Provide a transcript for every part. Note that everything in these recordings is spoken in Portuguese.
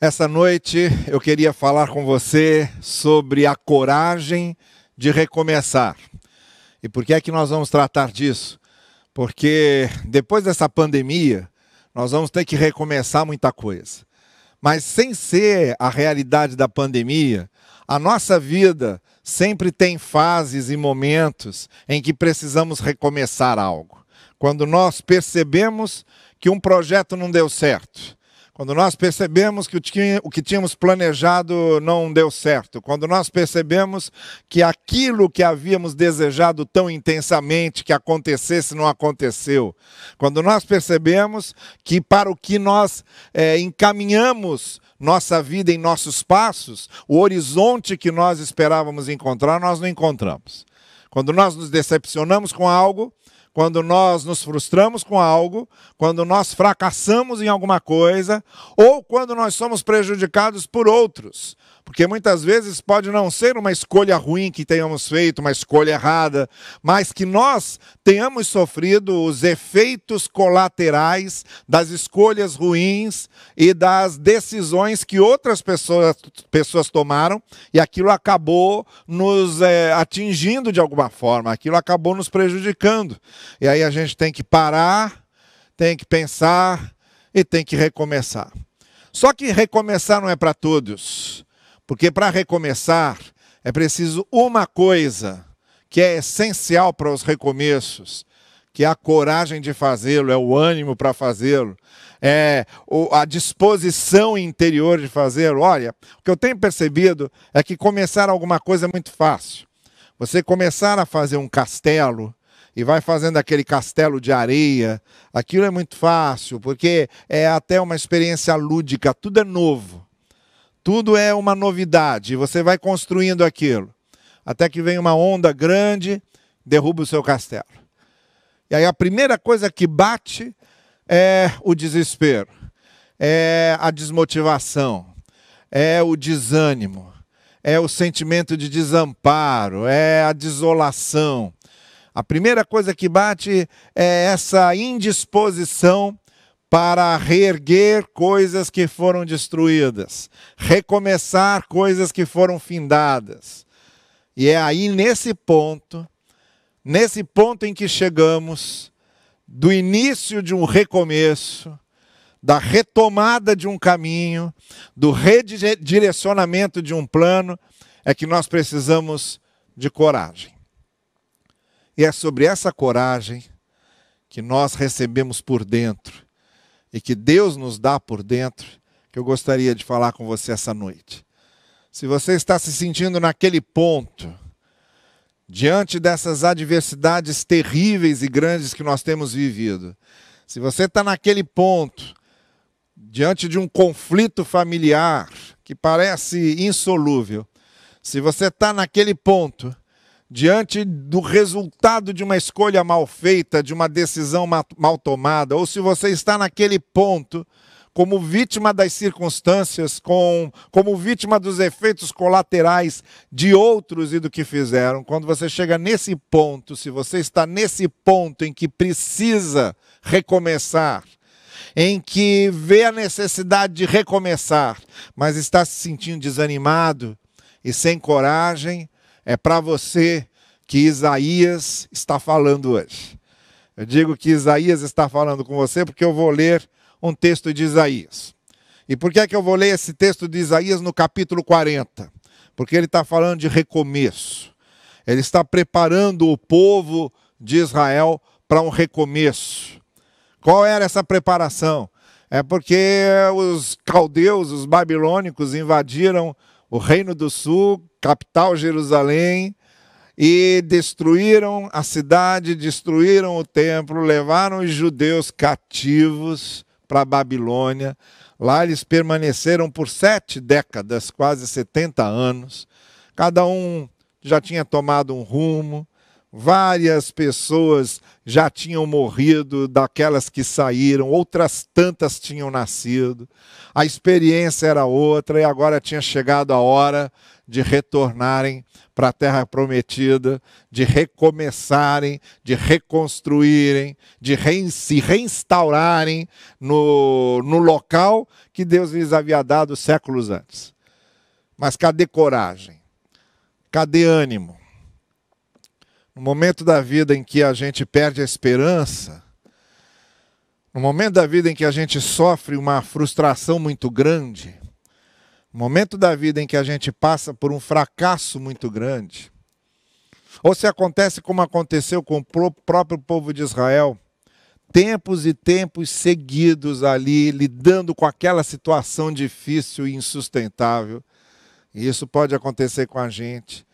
Essa noite eu queria falar com você sobre a coragem de recomeçar. E por que é que nós vamos tratar disso? Porque depois dessa pandemia, nós vamos ter que recomeçar muita coisa. Mas sem ser a realidade da pandemia, a nossa vida sempre tem fases e momentos em que precisamos recomeçar algo. Quando nós percebemos que um projeto não deu certo, quando nós percebemos que o que tínhamos planejado não deu certo, quando nós percebemos que aquilo que havíamos desejado tão intensamente que acontecesse não aconteceu, quando nós percebemos que para o que nós é, encaminhamos nossa vida em nossos passos, o horizonte que nós esperávamos encontrar, nós não encontramos. Quando nós nos decepcionamos com algo, quando nós nos frustramos com algo, quando nós fracassamos em alguma coisa, ou quando nós somos prejudicados por outros. Porque muitas vezes pode não ser uma escolha ruim que tenhamos feito, uma escolha errada, mas que nós tenhamos sofrido os efeitos colaterais das escolhas ruins e das decisões que outras pessoas, pessoas tomaram e aquilo acabou nos é, atingindo de alguma forma, aquilo acabou nos prejudicando. E aí a gente tem que parar, tem que pensar e tem que recomeçar. Só que recomeçar não é para todos. Porque para recomeçar é preciso uma coisa que é essencial para os recomeços, que é a coragem de fazê-lo, é o ânimo para fazê-lo, é a disposição interior de fazê-lo. Olha, o que eu tenho percebido é que começar alguma coisa é muito fácil. Você começar a fazer um castelo e vai fazendo aquele castelo de areia, aquilo é muito fácil, porque é até uma experiência lúdica, tudo é novo. Tudo é uma novidade, você vai construindo aquilo, até que vem uma onda grande, derruba o seu castelo. E aí a primeira coisa que bate é o desespero, é a desmotivação, é o desânimo, é o sentimento de desamparo, é a desolação. A primeira coisa que bate é essa indisposição para reerguer coisas que foram destruídas, recomeçar coisas que foram findadas. E é aí nesse ponto, nesse ponto em que chegamos, do início de um recomeço, da retomada de um caminho, do redirecionamento de um plano, é que nós precisamos de coragem. E é sobre essa coragem que nós recebemos por dentro e que Deus nos dá por dentro, que eu gostaria de falar com você essa noite. Se você está se sentindo naquele ponto, diante dessas adversidades terríveis e grandes que nós temos vivido, se você está naquele ponto, diante de um conflito familiar que parece insolúvel, se você está naquele ponto, diante do resultado de uma escolha mal feita, de uma decisão mal tomada, ou se você está naquele ponto como vítima das circunstâncias, com, como vítima dos efeitos colaterais de outros e do que fizeram. Quando você chega nesse ponto, se você está nesse ponto em que precisa recomeçar, em que vê a necessidade de recomeçar, mas está se sentindo desanimado e sem coragem, é para você que Isaías está falando hoje. Eu digo que Isaías está falando com você porque eu vou ler um texto de Isaías. E por que é que eu vou ler esse texto de Isaías no capítulo 40? Porque ele está falando de recomeço. Ele está preparando o povo de Israel para um recomeço. Qual era essa preparação? É porque os caldeus, os babilônicos, invadiram o Reino do Sul, capital Jerusalém, e destruíram a cidade, destruíram o templo, levaram os judeus cativos para a Babilônia. Lá eles permaneceram por sete décadas, quase 70 anos. Cada um já tinha tomado um rumo, Várias pessoas já tinham morrido, daquelas que saíram, outras tantas tinham nascido. A experiência era outra e agora tinha chegado a hora de retornarem para a terra prometida, de recomeçarem, de reconstruírem, de se reinstaurarem no, no local que Deus lhes havia dado séculos antes. Mas cadê coragem? Cadê ânimo? No momento da vida em que a gente perde a esperança, no momento da vida em que a gente sofre uma frustração muito grande, no momento da vida em que a gente passa por um fracasso muito grande, ou se acontece como aconteceu com o próprio povo de Israel, tempos e tempos seguidos ali, lidando com aquela situação difícil e insustentável. E isso pode acontecer com a gente.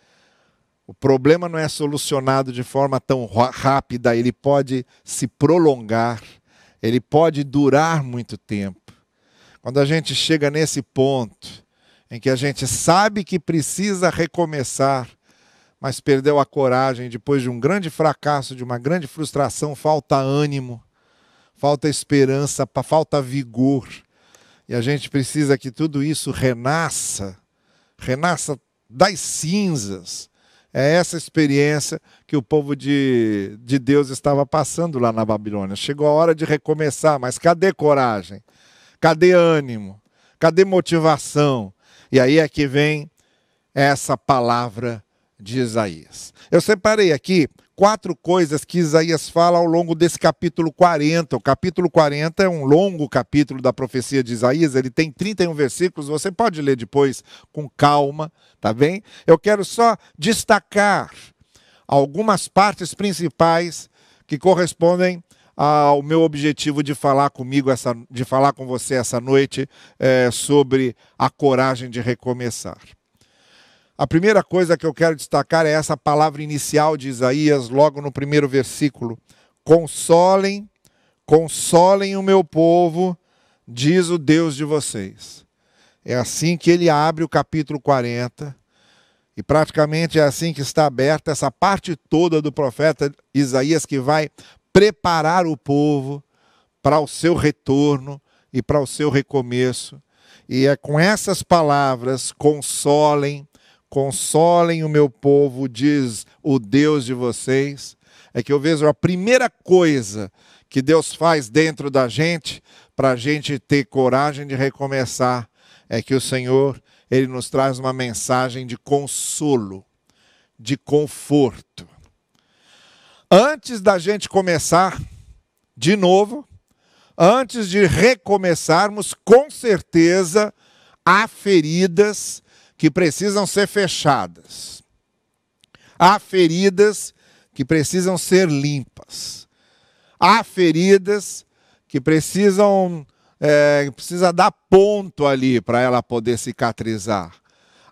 O problema não é solucionado de forma tão rápida, ele pode se prolongar, ele pode durar muito tempo. Quando a gente chega nesse ponto em que a gente sabe que precisa recomeçar, mas perdeu a coragem depois de um grande fracasso, de uma grande frustração, falta ânimo, falta esperança, falta vigor. E a gente precisa que tudo isso renasça, renasça das cinzas é essa experiência que o povo de, de Deus estava passando lá na Babilônia. Chegou a hora de recomeçar, mas cadê coragem? Cadê ânimo? Cadê motivação? E aí é que vem essa palavra de Isaías. Eu separei aqui quatro coisas que Isaías fala ao longo desse capítulo 40. O capítulo 40 é um longo capítulo da profecia de Isaías, ele tem 31 versículos, você pode ler depois com calma, tá bem? Eu quero só destacar algumas partes principais que correspondem ao meu objetivo de falar comigo essa, de falar com você essa noite é, sobre a coragem de recomeçar. A primeira coisa que eu quero destacar é essa palavra inicial de Isaías, logo no primeiro versículo: Consolem, consolem o meu povo, diz o Deus de vocês. É assim que ele abre o capítulo 40, e praticamente é assim que está aberta essa parte toda do profeta Isaías que vai preparar o povo para o seu retorno e para o seu recomeço. E é com essas palavras, consolem, Consolem o meu povo, diz o Deus de vocês. É que eu vejo a primeira coisa que Deus faz dentro da gente para a gente ter coragem de recomeçar é que o Senhor ele nos traz uma mensagem de consolo, de conforto. Antes da gente começar de novo, antes de recomeçarmos, com certeza há feridas que precisam ser fechadas. Há feridas que precisam ser limpas. Há feridas que precisam é, precisa dar ponto ali para ela poder cicatrizar.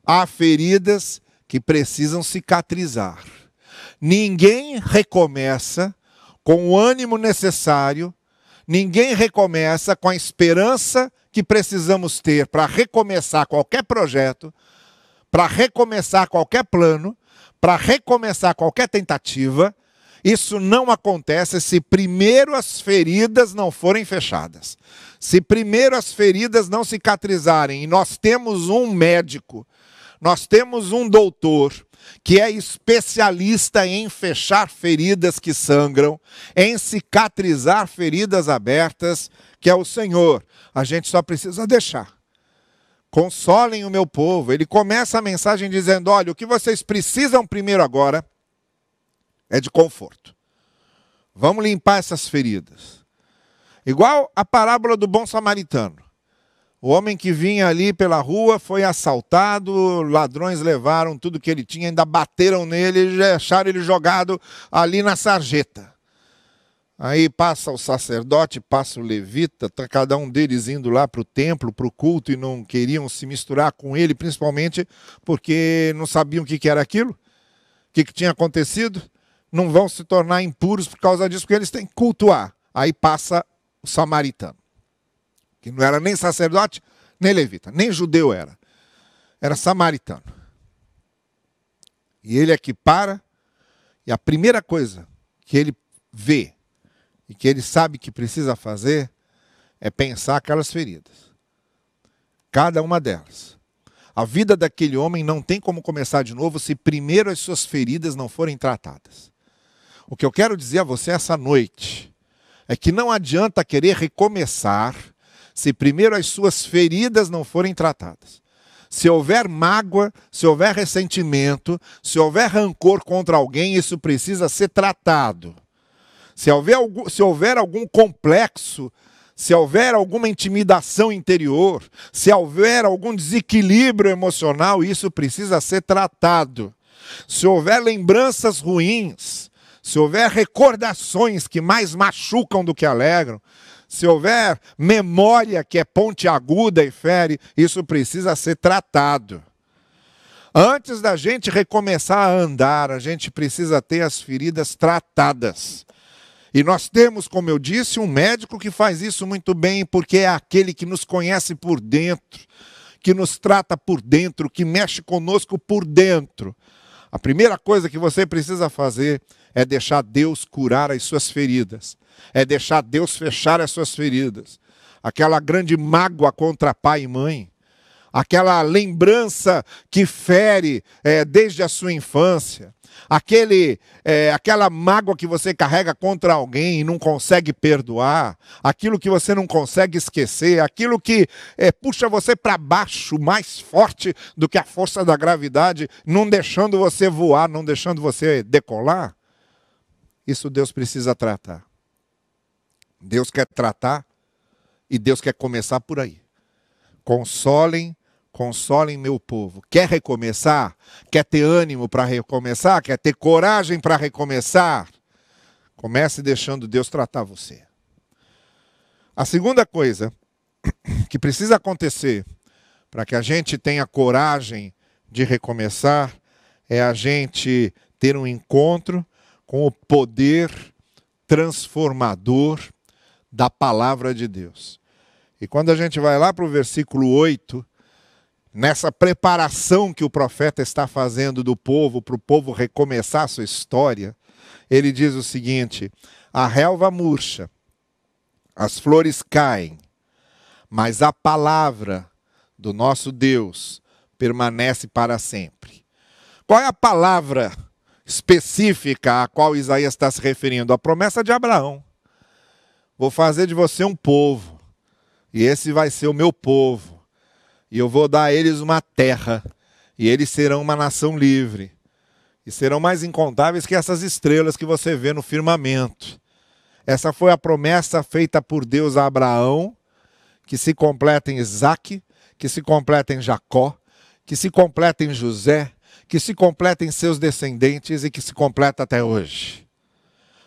Há feridas que precisam cicatrizar. Ninguém recomeça com o ânimo necessário, ninguém recomeça com a esperança que precisamos ter para recomeçar qualquer projeto, para recomeçar qualquer plano, para recomeçar qualquer tentativa, isso não acontece se primeiro as feridas não forem fechadas. Se primeiro as feridas não cicatrizarem, e nós temos um médico, nós temos um doutor, que é especialista em fechar feridas que sangram, em cicatrizar feridas abertas, que é o Senhor. A gente só precisa deixar consolem o meu povo. Ele começa a mensagem dizendo: olha, o que vocês precisam primeiro agora é de conforto. Vamos limpar essas feridas. Igual a parábola do bom samaritano. O homem que vinha ali pela rua foi assaltado, ladrões levaram tudo que ele tinha, ainda bateram nele e acharam ele jogado ali na sarjeta. Aí passa o sacerdote, passa o levita, tá cada um deles indo lá para o templo, para o culto, e não queriam se misturar com ele, principalmente porque não sabiam o que, que era aquilo, o que, que tinha acontecido. Não vão se tornar impuros por causa disso, porque eles têm que cultuar. Aí passa o samaritano, que não era nem sacerdote, nem levita, nem judeu era. Era samaritano. E ele aqui para E a primeira coisa que ele vê e que ele sabe que precisa fazer é pensar aquelas feridas. Cada uma delas. A vida daquele homem não tem como começar de novo se primeiro as suas feridas não forem tratadas. O que eu quero dizer a você essa noite é que não adianta querer recomeçar se primeiro as suas feridas não forem tratadas. Se houver mágoa, se houver ressentimento, se houver rancor contra alguém, isso precisa ser tratado. Se houver, algum, se houver algum complexo, se houver alguma intimidação interior, se houver algum desequilíbrio emocional, isso precisa ser tratado. Se houver lembranças ruins, se houver recordações que mais machucam do que alegram, se houver memória que é ponte aguda e fere, isso precisa ser tratado. Antes da gente recomeçar a andar, a gente precisa ter as feridas tratadas. E nós temos, como eu disse, um médico que faz isso muito bem, porque é aquele que nos conhece por dentro, que nos trata por dentro, que mexe conosco por dentro. A primeira coisa que você precisa fazer é deixar Deus curar as suas feridas é deixar Deus fechar as suas feridas. Aquela grande mágoa contra pai e mãe, aquela lembrança que fere é, desde a sua infância, aquele, é, aquela mágoa que você carrega contra alguém e não consegue perdoar, aquilo que você não consegue esquecer, aquilo que é, puxa você para baixo mais forte do que a força da gravidade, não deixando você voar, não deixando você decolar. Isso Deus precisa tratar. Deus quer tratar e Deus quer começar por aí. Consolem, consolem meu povo. Quer recomeçar? Quer ter ânimo para recomeçar? Quer ter coragem para recomeçar? Comece deixando Deus tratar você. A segunda coisa que precisa acontecer para que a gente tenha coragem de recomeçar é a gente ter um encontro com o poder transformador da palavra de Deus. E quando a gente vai lá para o versículo 8, nessa preparação que o profeta está fazendo do povo, para o povo recomeçar a sua história, ele diz o seguinte: a relva murcha, as flores caem, mas a palavra do nosso Deus permanece para sempre. Qual é a palavra específica a qual Isaías está se referindo? A promessa de Abraão. Vou fazer de você um povo, e esse vai ser o meu povo, e eu vou dar a eles uma terra, e eles serão uma nação livre, e serão mais incontáveis que essas estrelas que você vê no firmamento. Essa foi a promessa feita por Deus a Abraão, que se completa em Isaac, que se completa em Jacó, que se completa em José, que se completa em seus descendentes e que se completa até hoje.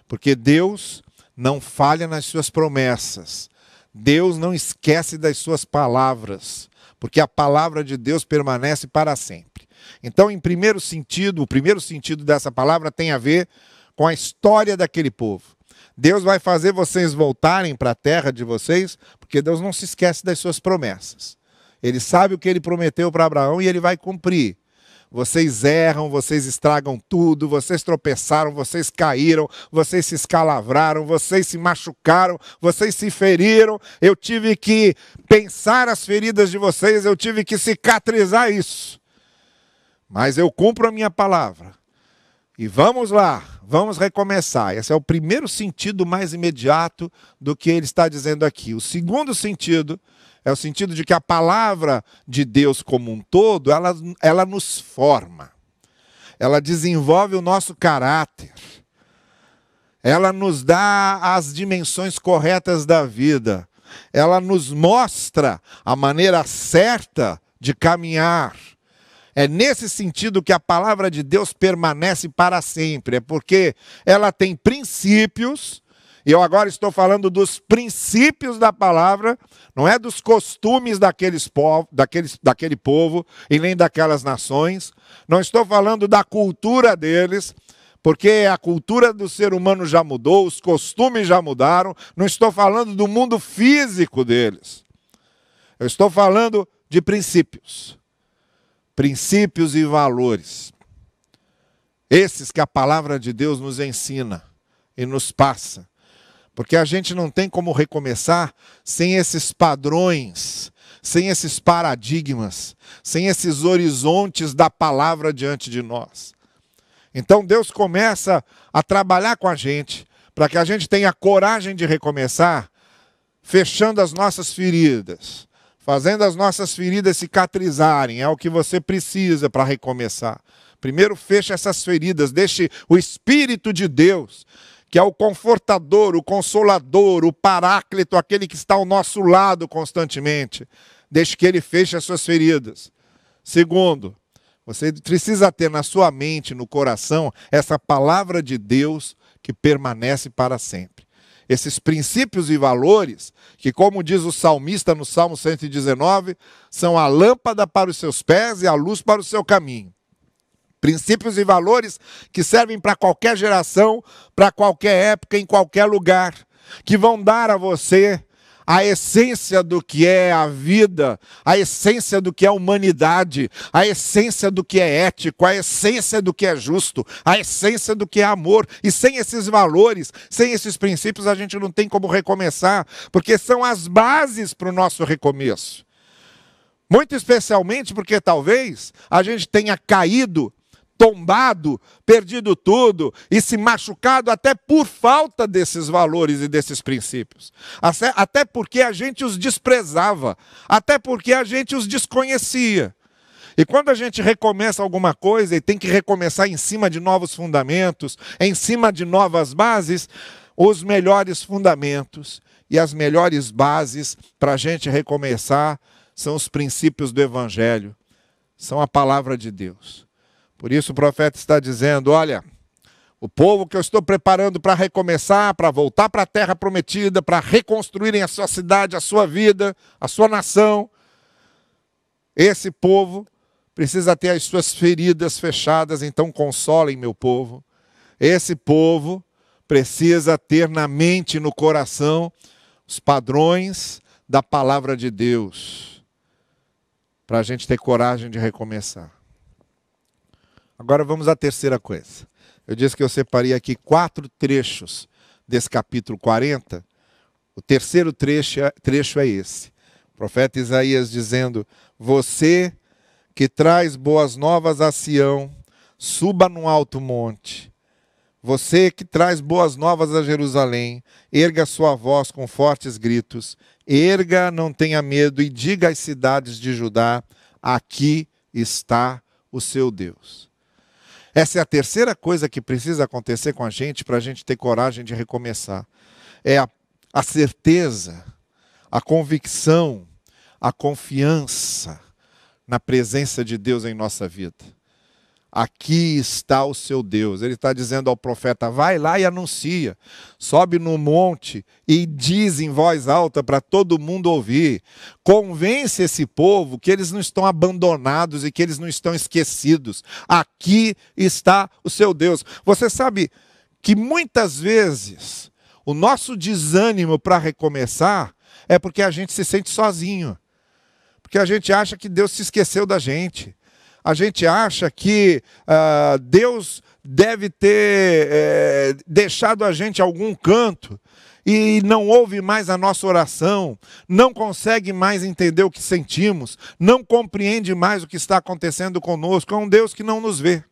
Porque Deus não falha nas suas promessas. Deus não esquece das suas palavras, porque a palavra de Deus permanece para sempre. Então, em primeiro sentido, o primeiro sentido dessa palavra tem a ver com a história daquele povo. Deus vai fazer vocês voltarem para a terra de vocês, porque Deus não se esquece das suas promessas. Ele sabe o que ele prometeu para Abraão e ele vai cumprir. Vocês erram, vocês estragam tudo, vocês tropeçaram, vocês caíram, vocês se escalavraram, vocês se machucaram, vocês se feriram. Eu tive que pensar as feridas de vocês, eu tive que cicatrizar isso. Mas eu cumpro a minha palavra. E vamos lá, vamos recomeçar. Esse é o primeiro sentido mais imediato do que ele está dizendo aqui. O segundo sentido é o sentido de que a palavra de Deus como um todo, ela, ela nos forma. Ela desenvolve o nosso caráter. Ela nos dá as dimensões corretas da vida. Ela nos mostra a maneira certa de caminhar. É nesse sentido que a palavra de Deus permanece para sempre, é porque ela tem princípios e eu agora estou falando dos princípios da palavra, não é dos costumes daqueles povo, daqueles, daquele povo e nem daquelas nações. Não estou falando da cultura deles, porque a cultura do ser humano já mudou, os costumes já mudaram. Não estou falando do mundo físico deles. Eu estou falando de princípios. Princípios e valores. Esses que a palavra de Deus nos ensina e nos passa. Porque a gente não tem como recomeçar sem esses padrões, sem esses paradigmas, sem esses horizontes da palavra diante de nós. Então Deus começa a trabalhar com a gente para que a gente tenha coragem de recomeçar, fechando as nossas feridas, fazendo as nossas feridas cicatrizarem, é o que você precisa para recomeçar. Primeiro, feche essas feridas, deixe o Espírito de Deus, que é o confortador, o consolador, o paráclito, aquele que está ao nosso lado constantemente, deixe que ele feche as suas feridas. Segundo, você precisa ter na sua mente, no coração, essa palavra de Deus que permanece para sempre esses princípios e valores, que, como diz o salmista no Salmo 119, são a lâmpada para os seus pés e a luz para o seu caminho. Princípios e valores que servem para qualquer geração, para qualquer época, em qualquer lugar, que vão dar a você a essência do que é a vida, a essência do que é a humanidade, a essência do que é ético, a essência do que é justo, a essência do que é amor. E sem esses valores, sem esses princípios, a gente não tem como recomeçar, porque são as bases para o nosso recomeço. Muito especialmente porque talvez a gente tenha caído tombado, perdido tudo e se machucado até por falta desses valores e desses princípios. Até porque a gente os desprezava, até porque a gente os desconhecia. E quando a gente recomeça alguma coisa e tem que recomeçar em cima de novos fundamentos, em cima de novas bases, os melhores fundamentos e as melhores bases para a gente recomeçar são os princípios do Evangelho, são a palavra de Deus. Por isso o profeta está dizendo: olha, o povo que eu estou preparando para recomeçar, para voltar para a terra prometida, para reconstruírem a sua cidade, a sua vida, a sua nação, esse povo precisa ter as suas feridas fechadas, então consolem meu povo. Esse povo precisa ter na mente e no coração os padrões da palavra de Deus, para a gente ter coragem de recomeçar. Agora vamos à terceira coisa. Eu disse que eu separei aqui quatro trechos desse capítulo 40. O terceiro trecho, é, trecho é esse. O profeta Isaías dizendo: Você que traz boas novas a Sião, suba num alto monte. Você que traz boas novas a Jerusalém, erga sua voz com fortes gritos. Erga, não tenha medo, e diga às cidades de Judá: Aqui está o seu Deus. Essa é a terceira coisa que precisa acontecer com a gente para a gente ter coragem de recomeçar. É a, a certeza, a convicção, a confiança na presença de Deus em nossa vida. Aqui está o seu Deus. Ele está dizendo ao profeta: vai lá e anuncia. Sobe no monte e diz em voz alta para todo mundo ouvir. Convence esse povo que eles não estão abandonados e que eles não estão esquecidos. Aqui está o seu Deus. Você sabe que muitas vezes o nosso desânimo para recomeçar é porque a gente se sente sozinho. Porque a gente acha que Deus se esqueceu da gente a gente acha que uh, Deus deve ter é, deixado a gente algum canto e não ouve mais a nossa oração, não consegue mais entender o que sentimos, não compreende mais o que está acontecendo conosco. É um Deus que não nos vê.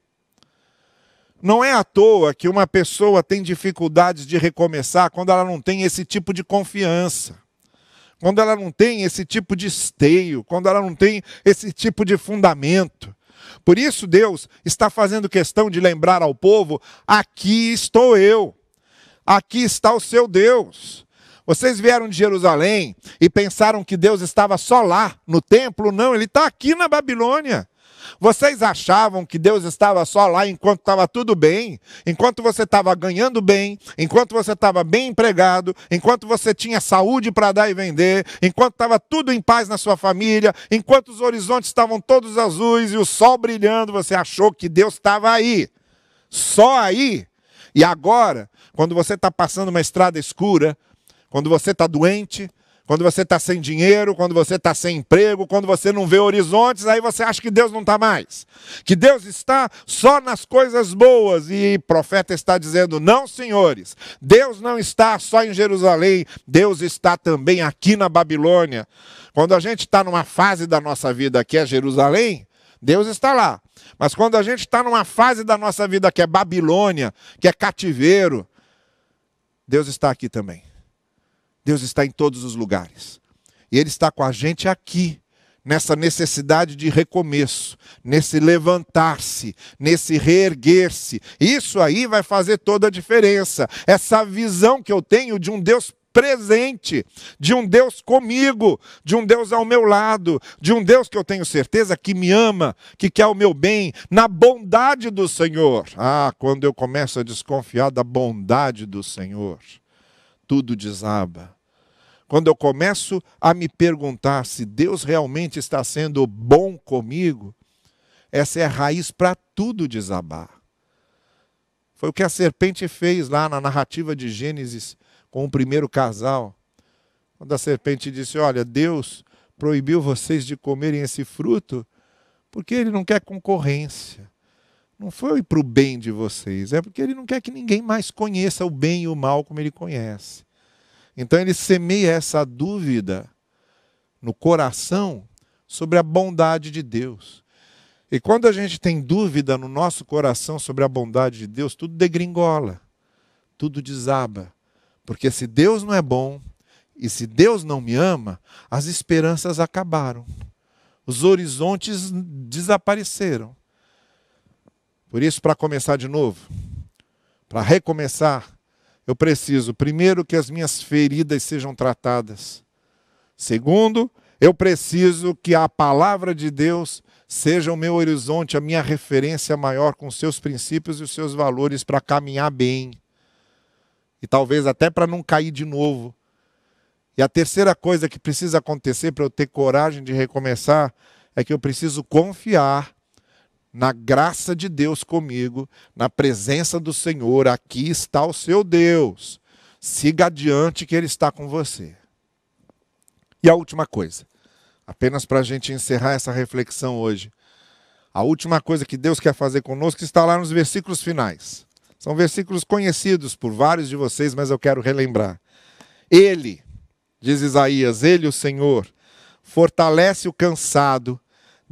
Não é à toa que uma pessoa tem dificuldades de recomeçar quando ela não tem esse tipo de confiança, quando ela não tem esse tipo de esteio, quando ela não tem esse tipo de fundamento. Por isso, Deus está fazendo questão de lembrar ao povo: aqui estou eu, aqui está o seu Deus. Vocês vieram de Jerusalém e pensaram que Deus estava só lá, no templo? Não, ele está aqui na Babilônia. Vocês achavam que Deus estava só lá enquanto estava tudo bem, enquanto você estava ganhando bem, enquanto você estava bem empregado, enquanto você tinha saúde para dar e vender, enquanto estava tudo em paz na sua família, enquanto os horizontes estavam todos azuis e o sol brilhando, você achou que Deus estava aí. Só aí. E agora, quando você está passando uma estrada escura, quando você está doente, Quando você está sem dinheiro, quando você está sem emprego, quando você não vê horizontes, aí você acha que Deus não está mais. Que Deus está só nas coisas boas. E profeta está dizendo: não, senhores, Deus não está só em Jerusalém, Deus está também aqui na Babilônia. Quando a gente está numa fase da nossa vida que é Jerusalém, Deus está lá. Mas quando a gente está numa fase da nossa vida que é Babilônia, que é cativeiro, Deus está aqui também. Deus está em todos os lugares. E Ele está com a gente aqui, nessa necessidade de recomeço, nesse levantar-se, nesse reerguer-se. Isso aí vai fazer toda a diferença. Essa visão que eu tenho de um Deus presente, de um Deus comigo, de um Deus ao meu lado, de um Deus que eu tenho certeza que me ama, que quer o meu bem, na bondade do Senhor. Ah, quando eu começo a desconfiar da bondade do Senhor, tudo desaba. Quando eu começo a me perguntar se Deus realmente está sendo bom comigo, essa é a raiz para tudo desabar. Foi o que a serpente fez lá na narrativa de Gênesis com o primeiro casal. Quando a serpente disse: Olha, Deus proibiu vocês de comerem esse fruto porque ele não quer concorrência. Não foi para o bem de vocês, é porque ele não quer que ninguém mais conheça o bem e o mal como ele conhece. Então ele semeia essa dúvida no coração sobre a bondade de Deus. E quando a gente tem dúvida no nosso coração sobre a bondade de Deus, tudo degringola, tudo desaba. Porque se Deus não é bom e se Deus não me ama, as esperanças acabaram. Os horizontes desapareceram. Por isso, para começar de novo, para recomeçar, eu preciso, primeiro, que as minhas feridas sejam tratadas. Segundo, eu preciso que a palavra de Deus seja o meu horizonte, a minha referência maior com seus princípios e os seus valores para caminhar bem e talvez até para não cair de novo. E a terceira coisa que precisa acontecer para eu ter coragem de recomeçar é que eu preciso confiar na graça de Deus comigo, na presença do Senhor. Aqui está o seu Deus. Siga adiante que Ele está com você. E a última coisa, apenas para a gente encerrar essa reflexão hoje. A última coisa que Deus quer fazer conosco está lá nos versículos finais. São versículos conhecidos por vários de vocês, mas eu quero relembrar. Ele, diz Isaías, ele, o Senhor, fortalece o cansado,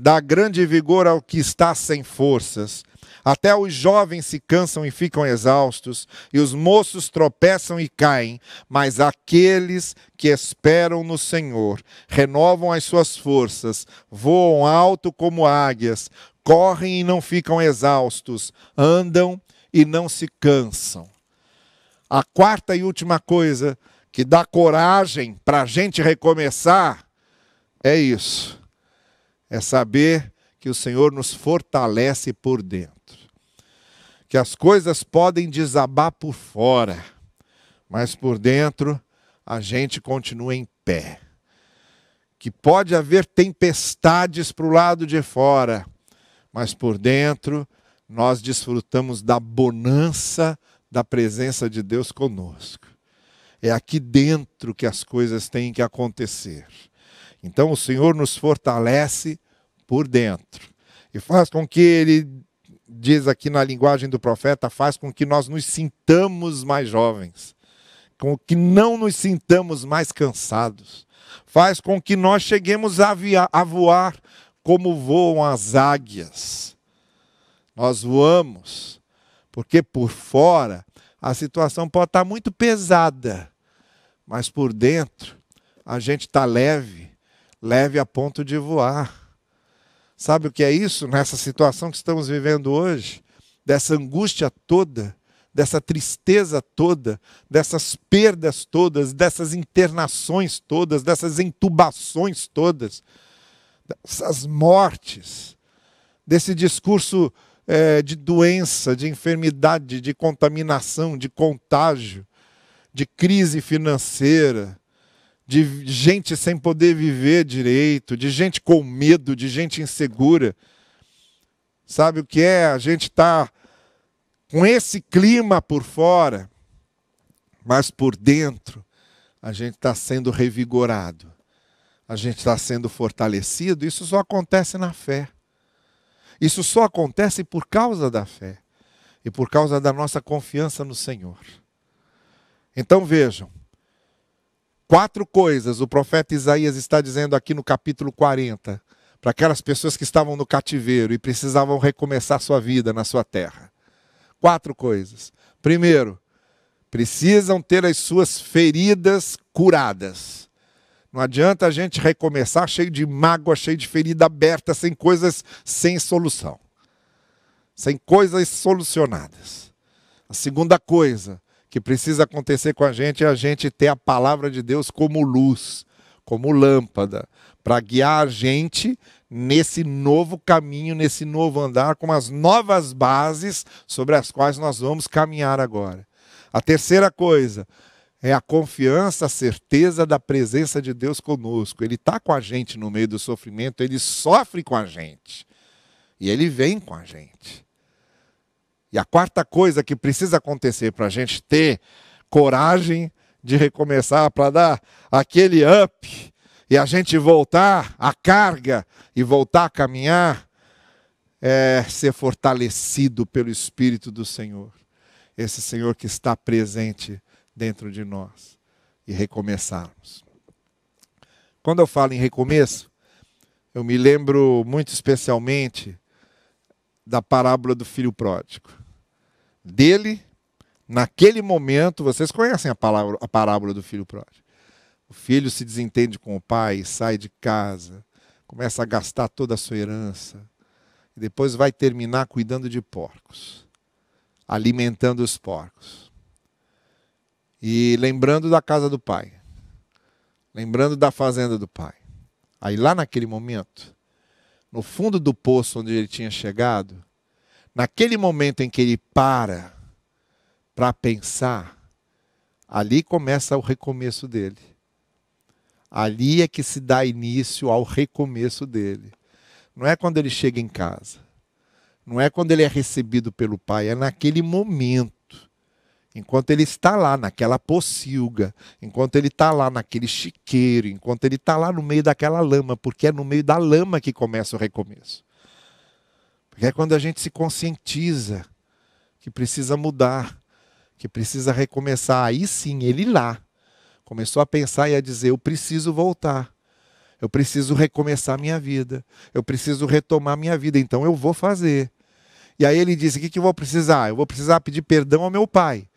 dá grande vigor ao que está sem forças. Até os jovens se cansam e ficam exaustos, e os moços tropeçam e caem, mas aqueles que esperam no Senhor renovam as suas forças, voam alto como águias, correm e não ficam exaustos, andam e não se cansam. A quarta e última coisa que dá coragem para a gente recomeçar é isso: é saber que o Senhor nos fortalece por dentro. Que as coisas podem desabar por fora, mas por dentro a gente continua em pé. Que pode haver tempestades para o lado de fora, mas por dentro nós desfrutamos da bonança da presença de Deus conosco. É aqui dentro que as coisas têm que acontecer. Então o Senhor nos fortalece por dentro e faz com que Ele, diz aqui na linguagem do profeta, faz com que nós nos sintamos mais jovens, com que não nos sintamos mais cansados, faz com que nós cheguemos a, via, a voar como voam as águias. Nós voamos, porque por fora a situação pode estar muito pesada, mas por dentro a gente está leve, leve a ponto de voar. Sabe o que é isso nessa situação que estamos vivendo hoje? Dessa angústia toda, dessa tristeza toda, dessas perdas todas, dessas internações todas, dessas intubações todas, dessas mortes, desse discurso é, de doença, de enfermidade, de contaminação, de contágio, de crise financeira, de gente sem poder viver direito, de gente com medo, de gente insegura. Sabe o que é? A gente está com esse clima por fora, mas por dentro a gente está sendo revigorado, a gente está sendo fortalecido. Isso só acontece na fé. Isso só acontece por causa da fé e por causa da nossa confiança no Senhor. Então vejam, quatro coisas o profeta Isaías está dizendo aqui no capítulo 40 para aquelas pessoas que estavam no cativeiro e precisavam recomeçar sua vida na sua terra. Quatro coisas. Primeiro, precisam ter as suas feridas curadas. Não adianta a gente recomeçar cheio de mágoa, cheio de ferida aberta, sem coisas sem solução. Sem coisas solucionadas. A segunda coisa que precisa acontecer com a gente é a gente ter a palavra de Deus como luz, como lâmpada, para guiar a gente nesse novo caminho, nesse novo andar, com as novas bases sobre as quais nós vamos caminhar agora. A terceira coisa é a confiança, a certeza da presença de Deus conosco. Ele está com a gente no meio do sofrimento, ele sofre com a gente. E ele vem com a gente. E a quarta coisa que precisa acontecer para a gente ter coragem de recomeçar, para dar aquele up, e a gente voltar à carga e voltar a caminhar, é ser fortalecido pelo Espírito do Senhor. Esse Senhor que está presente dentro de nós e recomeçarmos. Quando eu falo em recomeço, eu me lembro muito especialmente da parábola do filho pródigo. Dele, naquele momento, vocês conhecem a, palavra, a parábola do filho pródigo. O filho se desentende com o pai, sai de casa, começa a gastar toda a sua herança, e depois vai terminar cuidando de porcos, alimentando os porcos. E lembrando da casa do pai, lembrando da fazenda do pai. Aí lá naquele momento, no fundo do poço onde ele tinha chegado, naquele momento em que ele para para pensar, ali começa o recomeço dele. Ali é que se dá início ao recomeço dele. Não é quando ele chega em casa. Não é quando ele é recebido pelo pai, é naquele momento. Enquanto ele está lá naquela pocilga, enquanto ele está lá naquele chiqueiro, enquanto ele está lá no meio daquela lama, porque é no meio da lama que começa o recomeço. Porque é quando a gente se conscientiza que precisa mudar, que precisa recomeçar. Aí sim, ele lá, começou a pensar e a dizer: eu preciso voltar. Eu preciso recomeçar minha vida. Eu preciso retomar minha vida. Então eu vou fazer. E aí ele disse: o que, que eu vou precisar? Eu vou precisar pedir perdão ao meu pai.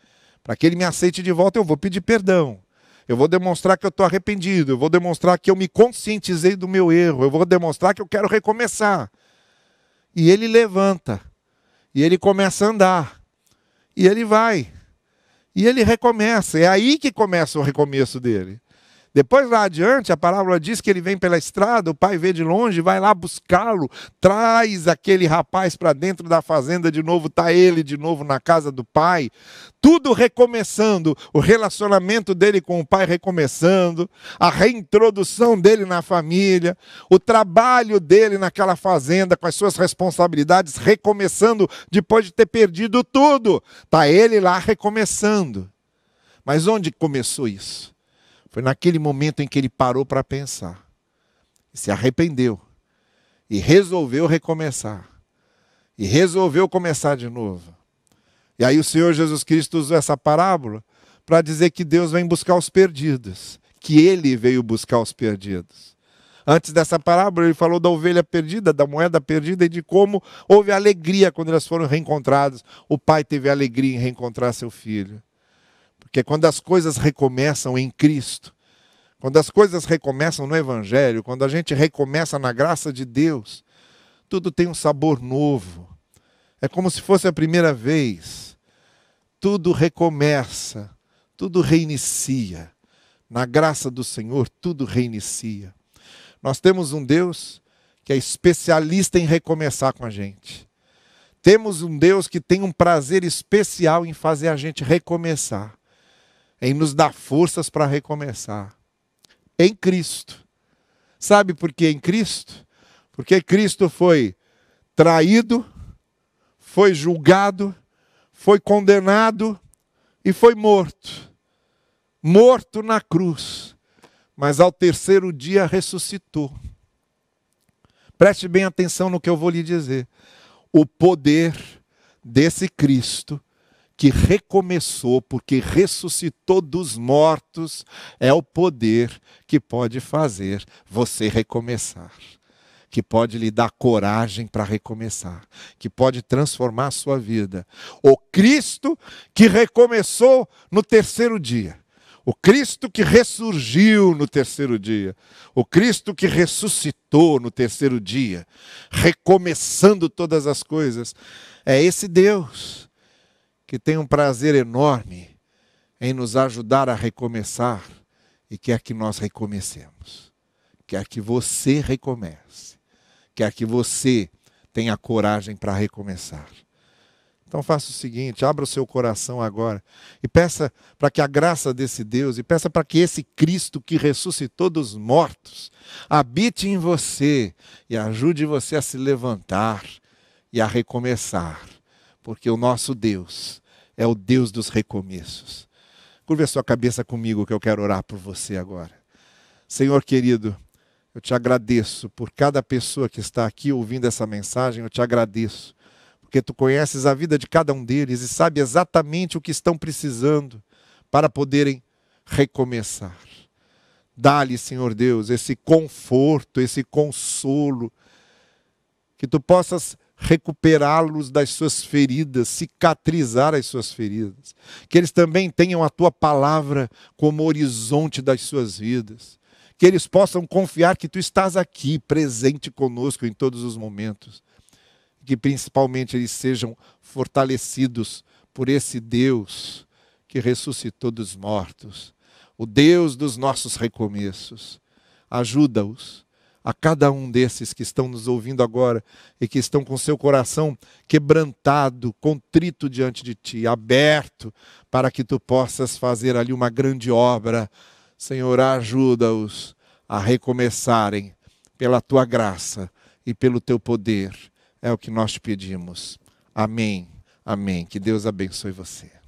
Para que ele me aceite de volta, eu vou pedir perdão. Eu vou demonstrar que eu estou arrependido. Eu vou demonstrar que eu me conscientizei do meu erro. Eu vou demonstrar que eu quero recomeçar. E ele levanta. E ele começa a andar. E ele vai. E ele recomeça. É aí que começa o recomeço dele. Depois lá adiante, a palavra diz que ele vem pela estrada, o pai vê de longe, vai lá buscá-lo, traz aquele rapaz para dentro da fazenda de novo, está ele de novo na casa do pai. Tudo recomeçando, o relacionamento dele com o pai recomeçando, a reintrodução dele na família, o trabalho dele naquela fazenda com as suas responsabilidades recomeçando depois de ter perdido tudo. Está ele lá recomeçando. Mas onde começou isso? Foi naquele momento em que ele parou para pensar, se arrependeu e resolveu recomeçar. E resolveu começar de novo. E aí o Senhor Jesus Cristo usou essa parábola para dizer que Deus vem buscar os perdidos, que ele veio buscar os perdidos. Antes dessa parábola, ele falou da ovelha perdida, da moeda perdida e de como houve alegria quando elas foram reencontradas. O pai teve alegria em reencontrar seu filho. Porque quando as coisas recomeçam em Cristo, quando as coisas recomeçam no Evangelho, quando a gente recomeça na graça de Deus, tudo tem um sabor novo. É como se fosse a primeira vez. Tudo recomeça, tudo reinicia. Na graça do Senhor, tudo reinicia. Nós temos um Deus que é especialista em recomeçar com a gente. Temos um Deus que tem um prazer especial em fazer a gente recomeçar em nos dar forças para recomeçar. Em Cristo. Sabe por que em Cristo? Porque Cristo foi traído, foi julgado, foi condenado e foi morto. morto na cruz, mas ao terceiro dia ressuscitou. Preste bem atenção no que eu vou lhe dizer. O poder desse Cristo que recomeçou, porque ressuscitou dos mortos, é o poder que pode fazer você recomeçar, que pode lhe dar coragem para recomeçar, que pode transformar a sua vida. O Cristo que recomeçou no terceiro dia. O Cristo que ressurgiu no terceiro dia, o Cristo que ressuscitou no terceiro dia, recomeçando todas as coisas, é esse Deus que tem um prazer enorme em nos ajudar a recomeçar e quer que nós recomecemos. Quer que você recomece. Quer que você tenha coragem para recomeçar. Então faça o seguinte, abra o seu coração agora e peça para que a graça desse Deus e peça para que esse Cristo que ressuscitou dos mortos habite em você e ajude você a se levantar e a recomeçar porque o nosso Deus é o Deus dos recomeços. Curve a sua cabeça comigo que eu quero orar por você agora. Senhor querido, eu te agradeço por cada pessoa que está aqui ouvindo essa mensagem, eu te agradeço, porque tu conheces a vida de cada um deles e sabe exatamente o que estão precisando para poderem recomeçar. Dá-lhe, Senhor Deus, esse conforto, esse consolo, que tu possas recuperá-los das suas feridas, cicatrizar as suas feridas. Que eles também tenham a tua palavra como horizonte das suas vidas. Que eles possam confiar que tu estás aqui, presente conosco em todos os momentos. Que principalmente eles sejam fortalecidos por esse Deus que ressuscitou dos mortos, o Deus dos nossos recomeços. Ajuda-os a cada um desses que estão nos ouvindo agora e que estão com seu coração quebrantado, contrito diante de ti, aberto para que tu possas fazer ali uma grande obra. Senhor, ajuda-os a recomeçarem pela tua graça e pelo teu poder. É o que nós te pedimos. Amém. Amém. Que Deus abençoe você.